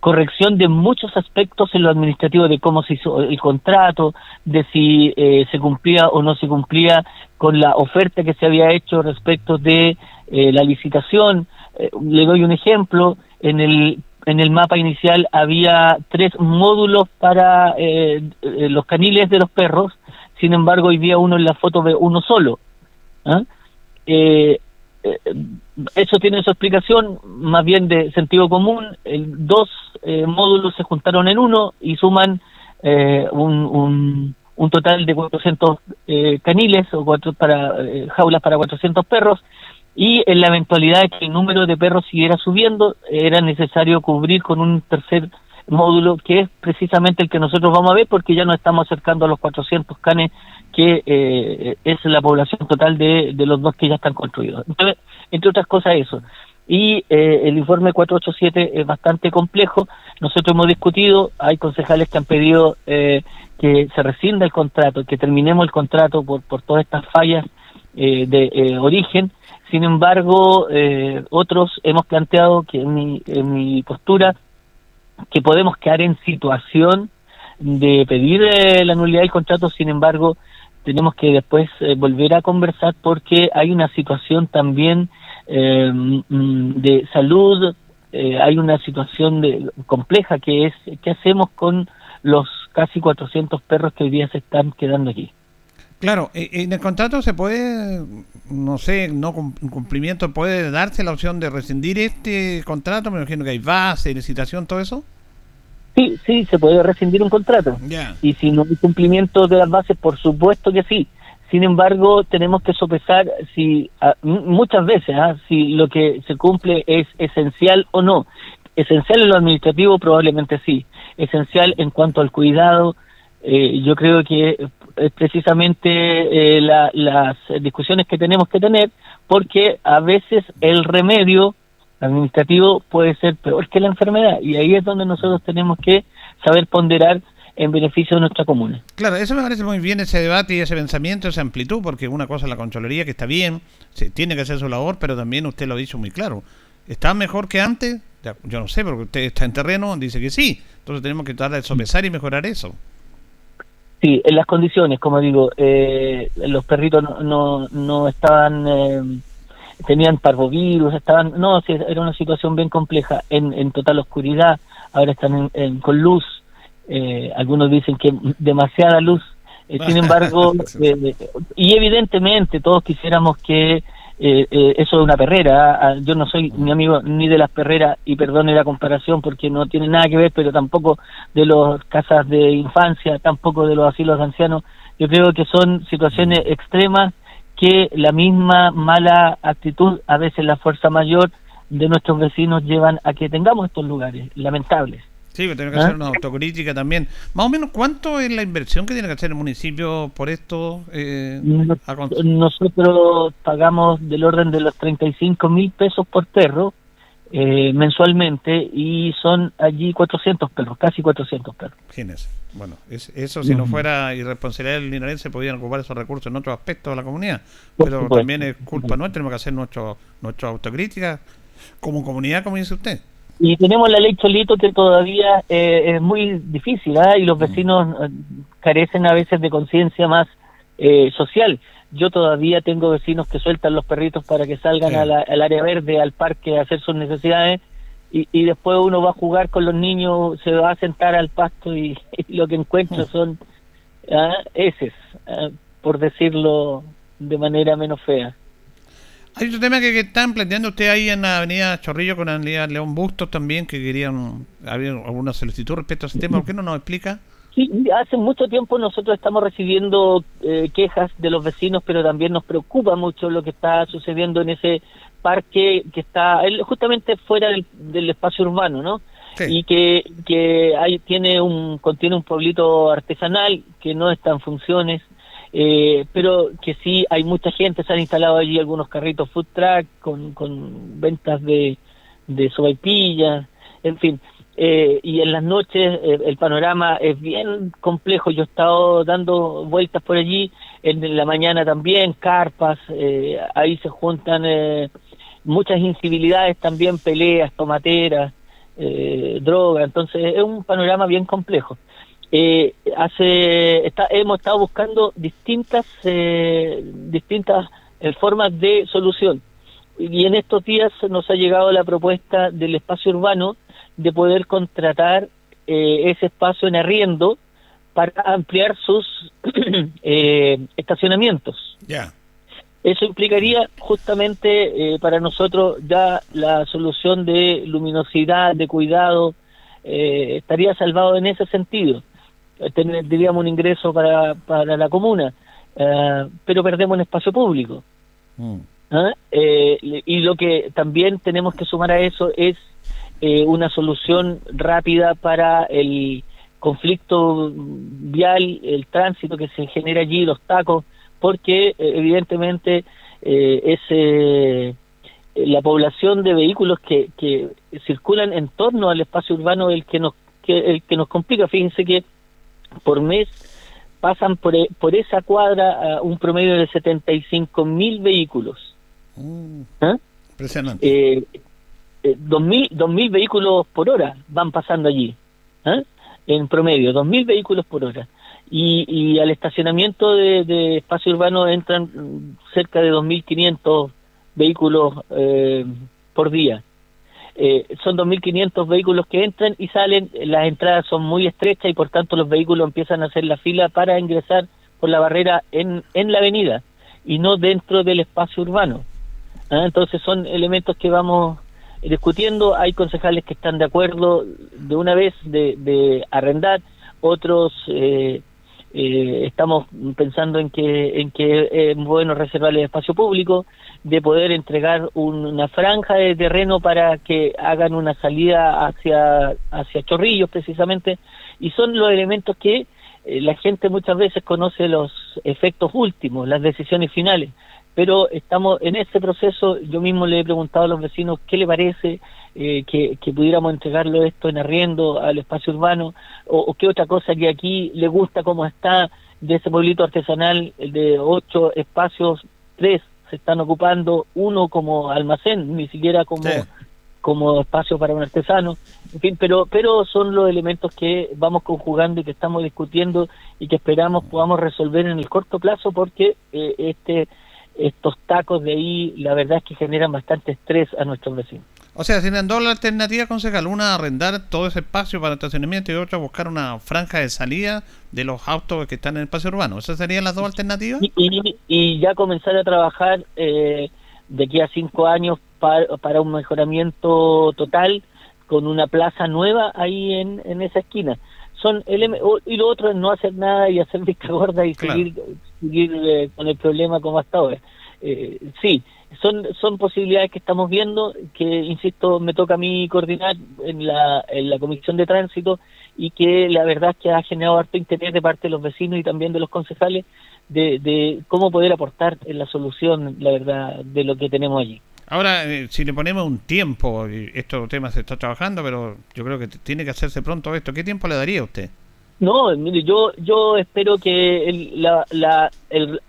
corrección de muchos aspectos en lo administrativo de cómo se hizo el contrato, de si eh, se cumplía o no se cumplía con la oferta que se había hecho respecto de eh, la licitación. Eh, le doy un ejemplo, en el en el mapa inicial había tres módulos para eh, los caniles de los perros, sin embargo hoy día uno en la foto ve uno solo. ¿ah? Eh, eh, eso tiene su explicación más bien de sentido común. El, dos eh, módulos se juntaron en uno y suman eh, un, un, un total de 400 eh, caniles o cuatro para jaulas para 400 perros y en la eventualidad de que el número de perros siguiera subiendo era necesario cubrir con un tercer módulo que es precisamente el que nosotros vamos a ver porque ya nos estamos acercando a los 400 canes que eh, es la población total de, de los dos que ya están construidos. Entonces, entre otras cosas eso. Y eh, el informe 487 es bastante complejo. Nosotros hemos discutido, hay concejales que han pedido eh, que se rescinda el contrato, que terminemos el contrato por, por todas estas fallas eh, de eh, origen. Sin embargo, eh, otros hemos planteado que en mi, en mi postura que podemos quedar en situación de pedir eh, la nulidad del contrato, sin embargo, tenemos que después eh, volver a conversar porque hay una situación también eh, mm, de salud, hay una situación de, compleja que es qué hacemos con los casi 400 perros que hoy día se están quedando aquí. Claro, eh, en el contrato se puede, no sé, no cum- cumplimiento, puede darse la opción de rescindir este contrato, me imagino que hay base, licitación, todo eso. Sí, sí, se puede rescindir un contrato. Y si no hay cumplimiento de las bases, por supuesto que sí. Sin embargo, tenemos que sopesar si ah, muchas veces ah, si lo que se cumple es esencial o no. Esencial en lo administrativo probablemente sí. Esencial en cuanto al cuidado, eh, yo creo que es precisamente eh, la- las discusiones que tenemos que tener, porque a veces el remedio administrativo puede ser peor que la enfermedad y ahí es donde nosotros tenemos que saber ponderar en beneficio de nuestra comuna. Claro, eso me parece muy bien ese debate y ese pensamiento, esa amplitud, porque una cosa es la concholería que está bien, se tiene que hacer su labor, pero también usted lo ha dicho muy claro. ¿Está mejor que antes? Yo no sé, porque usted está en terreno, dice que sí. Entonces tenemos que tratar de sopesar y mejorar eso. Sí, en las condiciones, como digo, eh, los perritos no, no, no estaban, eh, tenían parvovirus, estaban, no, sí, era una situación bien compleja, en, en total oscuridad, ahora están en- en- con luz, eh, algunos dicen que demasiada luz, eh, sin embargo, eh, y evidentemente todos quisiéramos que eh, eh, eso es una perrera, ah, ah, yo no soy ni amigo ni de las perreras, y perdone la comparación porque no tiene nada que ver, pero tampoco de las casas de infancia, tampoco de los asilos de ancianos, yo creo que son situaciones extremas que la misma mala actitud, a veces la fuerza mayor de nuestros vecinos llevan a que tengamos estos lugares lamentables. Sí, pero tenemos que ¿Ah? hacer una autocrítica también. Más o menos, ¿cuánto es la inversión que tiene que hacer el municipio por esto? Eh, Nos- Nosotros pagamos del orden de los 35 mil pesos por perro eh, mensualmente y son allí 400 perros, casi 400 perros. Imagínese. Bueno, es- eso si no fuera irresponsabilidad del linarense podían ocupar esos recursos en otros aspectos de la comunidad. Pero también es culpa nuestra, tenemos que hacer nuestro, nuestra autocrítica como comunidad, como dice usted. Y tenemos la ley Cholito que todavía eh, es muy difícil ¿ah? y los vecinos eh, carecen a veces de conciencia más eh, social. Yo todavía tengo vecinos que sueltan los perritos para que salgan Sí. a la- al área verde, al parque a hacer sus necesidades y, y después uno va a jugar con los niños, se va a sentar al pasto y, y lo que encuentra son ah, heces, ah, por decirlo de manera menos fea. Hay otro tema que, que están planteando usted ahí en la avenida Chorrillo con la avenida León Bustos también, que querían, había alguna solicitud respecto a ese tema. ¿Por qué no nos explica? Sí, hace mucho tiempo nosotros estamos recibiendo eh, quejas de los vecinos, pero también nos preocupa mucho lo que está sucediendo en ese parque que está justamente fuera del, del espacio urbano, ¿no? Y que, que hay, tiene un, contiene un pueblito artesanal que no está en funciones, eh, pero que sí hay mucha gente, se han instalado allí algunos carritos food truck con, con ventas de, de sopaipillas, en fin. Eh, y en las noches eh, el panorama es bien complejo. Yo he estado dando vueltas por allí, en la mañana también, carpas, eh, ahí se juntan eh, muchas incivilidades también, peleas, tomateras, droga. Entonces es un panorama bien complejo. Eh, hace está- hemos estado buscando distintas eh, distintas eh, formas de solución y en estos días nos ha llegado la propuesta del espacio urbano de poder contratar eh, ese espacio en arriendo para ampliar sus eh, estacionamientos. Ya. Eso implicaría justamente eh, para nosotros ya la solución de luminosidad, de cuidado, eh, estaría salvado en ese sentido. Tendríamos un ingreso para, para la comuna, eh, pero perdemos un espacio público. ¿ah? Eh, y lo que también tenemos que sumar a eso es eh, una solución rápida para el conflicto vial, el tránsito que se genera allí, los tacos, porque eh, evidentemente es eh, la población de vehículos que, que circulan en torno al espacio urbano el que nos que, el que nos complica. Fíjense que por mes pasan por, e- por esa cuadra a un promedio de 75 mil vehículos. ¿Ah? Impresionante. Eh, eh, 2.000 2.000 vehículos por hora van pasando allí, ¿ah? en promedio, 2.000 vehículos por hora. Y, y al estacionamiento de, de espacio urbano entran mm, cerca de 2.500 vehículos eh, por día. Eh, son 2.500 vehículos que entran y salen, las entradas son muy estrechas y por tanto los vehículos empiezan a hacer la fila para ingresar por la barrera en, en la avenida y no dentro del espacio urbano. ¿ah? Entonces son elementos que vamos discutiendo. Hay concejales que están de acuerdo de una vez de, de arrendar, otros eh, eh, estamos pensando en que en que es bueno reservar el espacio público, de poder entregar una franja de terreno para que hagan una salida hacia hacia Chorrillos precisamente. Y son los elementos que eh, la gente muchas veces conoce los efectos últimos, las decisiones finales, pero estamos en este proceso, yo mismo le he preguntado a los vecinos qué le parece eh, que, que, pudiéramos entregarlo esto en arriendo al espacio urbano, o, qué otra cosa que aquí le gusta cómo está de ese pueblito artesanal de ocho espacios, tres se están ocupando, uno como almacén, ni siquiera como como espacio para un artesano, en fin, pero, pero son los elementos que vamos conjugando y que estamos discutiendo y que esperamos podamos resolver en el corto plazo porque eh, este estos tacos de ahí la verdad es que generan bastante estrés a nuestros vecinos. O sea, tienen dos alternativas, concejal. Una, arrendar todo ese espacio para estacionamiento y otra, buscar una franja de salida de los autos que están en el espacio urbano. ¿Esas serían las dos alternativas? Y, y, ya comenzar a trabajar eh, de aquí a cinco años para, un mejoramiento total con una plaza nueva ahí en, en esa esquina. Son y lo otro es no hacer nada y hacer vista gorda y seguir, seguir eh, con el problema como hasta ahora. Eh, sí, son, son posibilidades que estamos viendo, que, insisto, me toca a mí coordinar en la, en la Comisión de Tránsito y que la verdad es que ha generado harto interés de parte de los vecinos y también de los concejales de, de cómo poder aportar en la solución, la verdad, de lo que tenemos allí. Ahora, eh, si le ponemos un tiempo, estos temas se está trabajando, pero yo creo que tiene que hacerse pronto esto. ¿Qué tiempo le daría a usted? No, mire, yo yo espero que la, la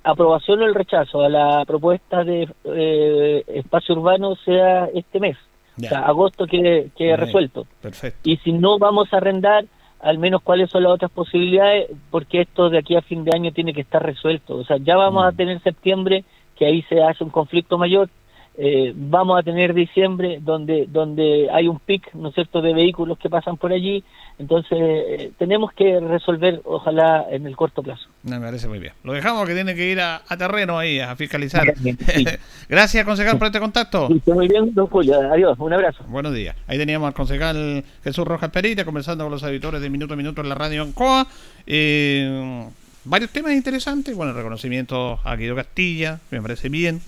aprobación o el rechazo a la propuesta de eh, espacio urbano sea este mes. O sea, agosto quede, quede resuelto. Perfecto. Y si no vamos a arrendar, al menos cuáles son las otras posibilidades, porque esto de aquí a fin de año tiene que estar resuelto. O sea, ya vamos a mm. tener septiembre, que ahí se hace un conflicto mayor, eh, vamos a tener diciembre donde donde hay un pic no es cierto de vehículos que pasan por allí. Entonces eh, tenemos que resolver ojalá en el corto plazo. Me parece muy bien. Lo dejamos que tiene que ir a, terreno ahí a fiscalizar. Gracias concejal por este contacto. Muy bien don Julio. Adiós un abrazo. Buenos días. Ahí teníamos al concejal Jesús Rojas Perita conversando con los editores de Minuto a Minuto en la radio Ancoa. Eh, varios temas interesantes. Bueno reconocimiento a Guido Castilla me parece bien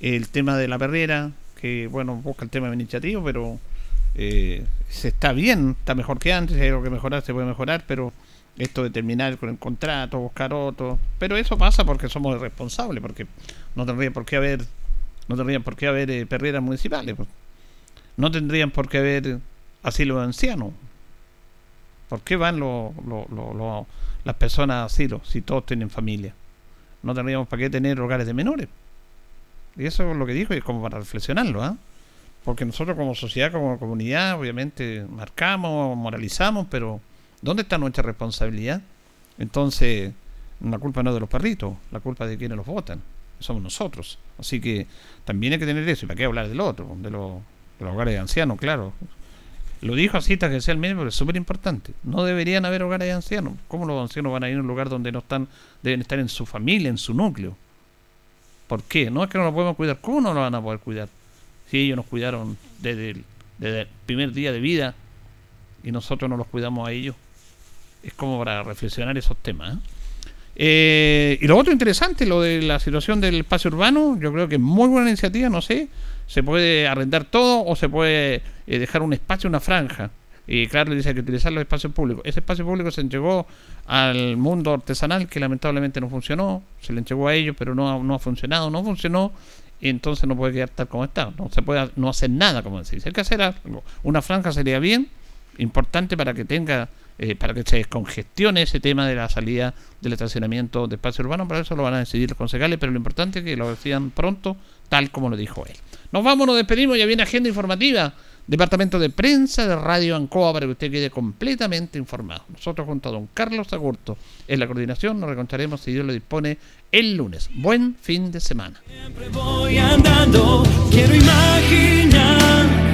el tema de la perrera, que bueno, busca el tema administrativo, pero eh, se está bien, está mejor que antes, hay algo que mejorar, se puede mejorar, pero esto de terminar con el contrato, buscar otro, pero eso pasa porque somos responsables, porque no tendría por qué haber, no tendrían por qué haber eh, perreras municipales, pues. no tendrían por qué haber asilo de ancianos. ¿Por qué van los las personas a asilo si todos tienen familia? No tendríamos por qué tener hogares de menores. Y eso es lo que dijo y es como para reflexionarlo, ¿ah? Porque nosotros como sociedad, como comunidad, obviamente marcamos, moralizamos, pero ¿dónde está nuestra responsabilidad? Entonces, la culpa no es de los perritos, la culpa es de quienes los votan, somos nosotros. Así que también hay que tener eso, y para qué hablar del otro, de, los, de los hogares de ancianos, claro. Lo dijo así mismo, pero es súper importante. No deberían haber hogares de ancianos. ¿Cómo los ancianos van a ir a un lugar donde no están, deben estar en su familia, en su núcleo? ¿Por qué? No es que no lo podemos cuidar. ¿Cómo no lo van a poder cuidar? Si ellos nos cuidaron desde el, primer día de vida y nosotros no los cuidamos a ellos. Es como para reflexionar esos temas. ¿eh? Eh, y lo otro interesante, lo de la situación del espacio urbano, yo creo que es muy buena iniciativa, no sé, se puede arrendar todo o se puede eh, dejar un espacio, una franja. Y claro, dice que utilizar los espacios públicos. Ese espacio público se entregó al mundo artesanal, que lamentablemente no funcionó. Se le entregó a ellos, pero no, no ha funcionado, no funcionó. Y entonces no puede quedar tal como está. No se puede no hacer nada, como decís. Hay que. Una franja sería bien, importante para que tenga, eh, para que se descongestione ese tema de la salida del estacionamiento de espacio urbano. Para eso lo van a decidir los concejales, pero lo importante es que lo decían pronto, tal como lo dijo él. Nos vamos, nos despedimos, ya viene agenda informativa Departamento de Prensa de Radio Ancoa para que usted quede completamente informado. Nosotros junto a don Carlos Agurto en la coordinación nos recontaremos si Dios lo dispone el lunes. Buen fin de semana. voy andando, quiero imaginar